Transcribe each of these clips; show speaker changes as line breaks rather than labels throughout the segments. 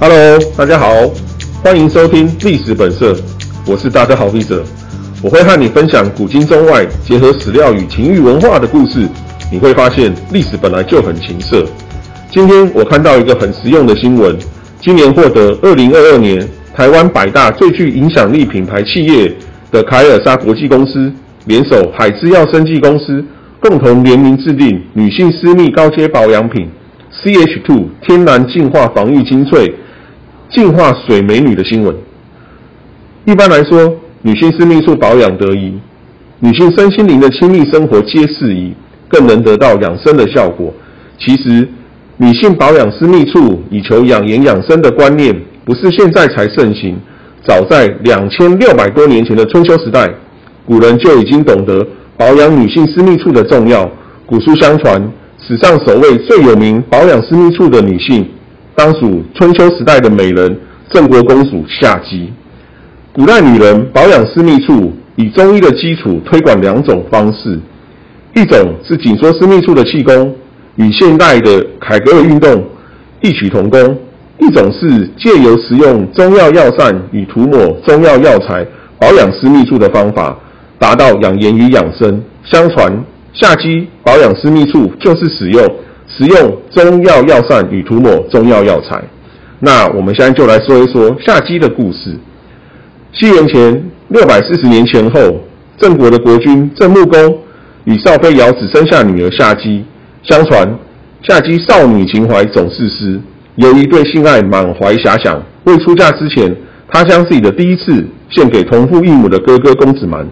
Hello，大家好，欢迎收听历史本色，我是大家好记者，我会和你分享古今中外结合史料与情欲文化的故事，你会发现历史本来就很情色。今天我看到一个很实用的新闻，今年获得二零二二年台湾百大最具影响力品牌企业的凯尔莎国际公司，联手海之药生技公司，共同联名制定女性私密高阶保养品 CH Two 天然净化防御精粹。净化水美女的新闻。一般来说，女性私密处保养得宜，女性身心灵的亲密生活皆适宜，更能得到养生的效果。其实，女性保养私密处以求养颜养生的观念，不是现在才盛行，早在两千六百多年前的春秋时代，古人就已经懂得保养女性私密处的重要。古书相传，史上首位最有名保养私密处的女性。当属春秋时代的美人郑国公主夏姬。古代女人保养私密处，以中医的基础推广两种方式：一种是紧缩私密处的气功，与现代的凯格尔运动异曲同工；一种是借由食用中药药膳与涂抹中药药材保养私密处的方法，达到养颜与养生。相传夏姬保养私密处就是使用。使用中药药膳与涂抹中药药材。那我们现在就来说一说夏姬的故事。西元前六百四十年前后，郑国的国君郑穆公与少妃瑶子生下女儿夏姬。相传夏姬少女情怀总是诗，由于对性爱满怀遐想，未出嫁之前，她将自己的第一次献给同父异母的哥哥公子蛮。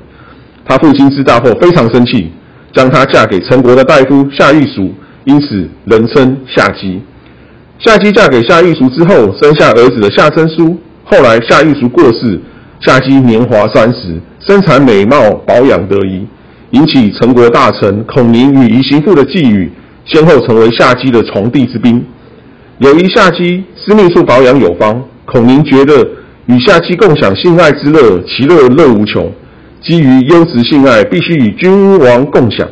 他父亲知道后非常生气，将她嫁给陈国的大夫夏玉叔。因此，人称夏姬。夏姬嫁给夏玉叔之后，生下儿子的夏申叔。后来，夏玉叔过世，夏姬年华三十，身材美貌，保养得宜，引起陈国大臣孔宁与宜行父的觊觎，先后成为夏姬的从弟之兵。由于夏姬私密处保养有方，孔宁觉得与夏姬共享性爱之乐，其乐乐无穷。基于优质性爱，必须与君王共享。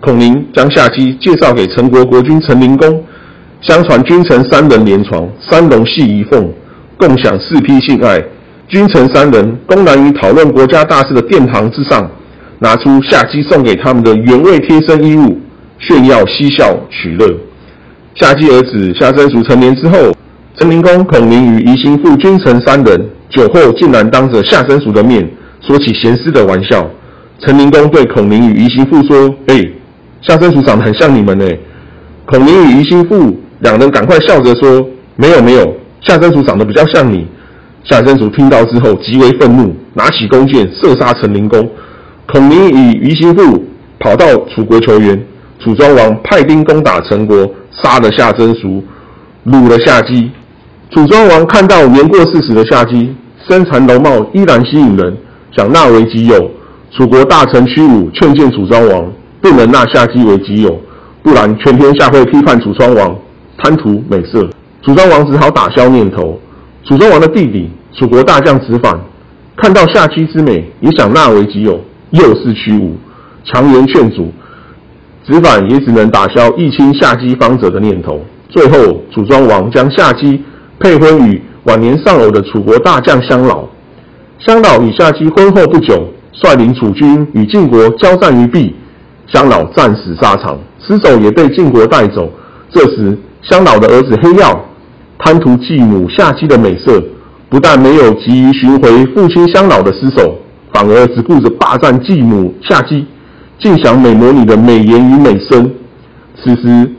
孔宁将夏姬介绍给陈国国君陈灵公，相传君臣三人连床，三龙戏一凤，共享四批性爱。君臣三人公然于讨论国家大事的殿堂之上，拿出夏姬送给他们的原味贴身衣物，炫耀嬉笑取乐。夏姬儿子夏申叔成年之后，陈灵公、孔明与宜兴父君臣三人酒后竟然当着夏申叔的面说起闲诗的玩笑。陈灵公对孔明与宜兴父说：“哎。”夏申叔长得很像你们呢，孔明与于兴父两人赶快笑着说：“没有没有，夏申叔长得比较像你。”夏申叔听到之后极为愤怒，拿起弓箭射杀陈灵公。孔明与于兴父跑到楚国求援，楚庄王派兵攻打陈国，杀了夏申叔，掳了夏姬。楚庄王看到年过四十的夏姬，身材容貌依然吸引人，想纳为己有。楚国大臣屈武劝谏楚庄王。不能纳夏姬为己有，不然全天下会批判楚庄王贪图美色。楚庄王只好打消念头。楚庄王的弟弟楚国大将子反看到夏姬之美，也想纳为己有，又是屈武强言劝阻，子反也只能打消义亲夏姬方者的念头。最后，楚庄王将夏姬配婚与晚年丧偶的楚国大将相老。相老与夏姬婚后不久，率领楚军与晋国交战于壁。香老战死沙场，尸首也被晋国带走。这时，香老的儿子黑曜贪图继母夏姬的美色，不但没有急于寻回父亲香老的尸首，反而只顾着霸占继母夏姬，尽享美魔女的美颜与美声。此时，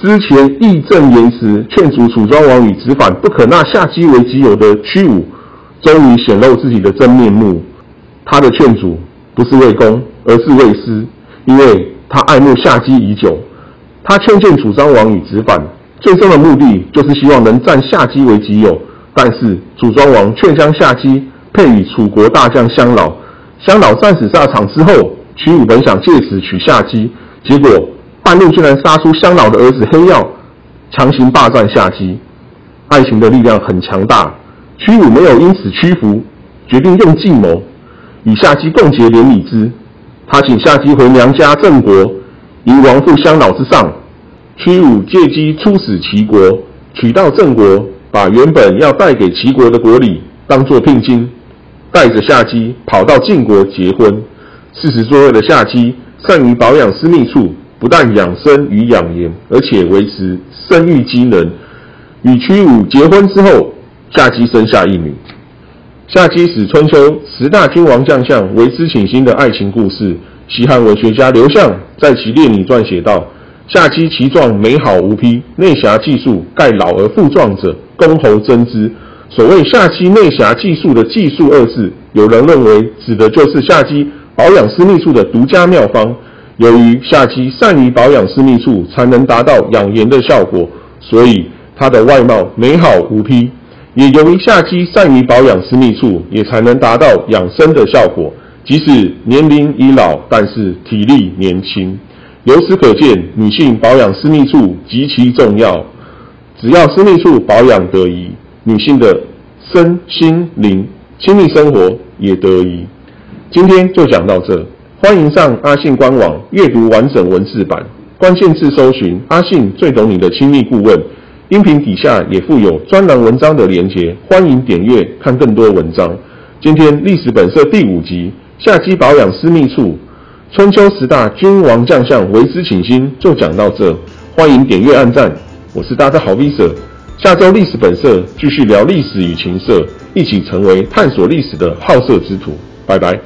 之前义正言辞劝阻楚庄王与子反不可纳夏姬为己有的屈武，终于显露自己的真面目。他的劝阻不是为公，而是为私。因为他爱慕夏姬已久，他劝谏楚庄王与子反，最终的目的就是希望能占夏姬为己有。但是楚庄王却将夏姬配与楚国大将襄老。襄老战死沙场之后，屈武本想借此娶夏姬，结果半路竟然杀出香老的儿子黑曜，强行霸占夏姬。爱情的力量很强大，屈武没有因此屈服，决定用计谋与夏姬共结连理枝。他请夏姬回娘家郑国，迎王父相老之上。屈武借机出使齐国，娶到郑国，把原本要带给齐国的国礼当作聘金，带着夏姬跑到晋国结婚。四十多岁的夏姬善于保养私密处，不但养生与养颜，而且维持生育机能。与屈武结婚之后，夏姬生下一女。夏姬使春秋十大君王将相为之倾心的爱情故事。西汉文学家刘向在其《列女传》写道：“夏姬其状美好无匹，内侠技术盖老而复壮者，公侯争之。”所谓夏姬内侠技术的“技术”二字，有人认为指的就是夏姬保养私密处的独家妙方。由于夏姬善于保养私密处，才能达到养颜的效果，所以她的外貌美好无匹。也由于夏姬善于保养私密处，也才能达到养生的效果。即使年龄已老，但是体力年轻。由此可见，女性保养私密处极其重要。只要私密处保养得宜，女性的身心灵亲密生活也得宜。今天就讲到这，欢迎上阿信官网阅读完整文字版，关键字搜寻“阿信最懂你的亲密顾问”。音频底下也附有专栏文章的连结，欢迎点阅看更多文章。今天历史本色第五集。夏姬保养私密处，春秋十大君王将相为之倾心，就讲到这。欢迎点阅按赞，我是大家的好 V 色。下周历史本色继续聊历史与情色，一起成为探索历史的好色之徒。拜拜。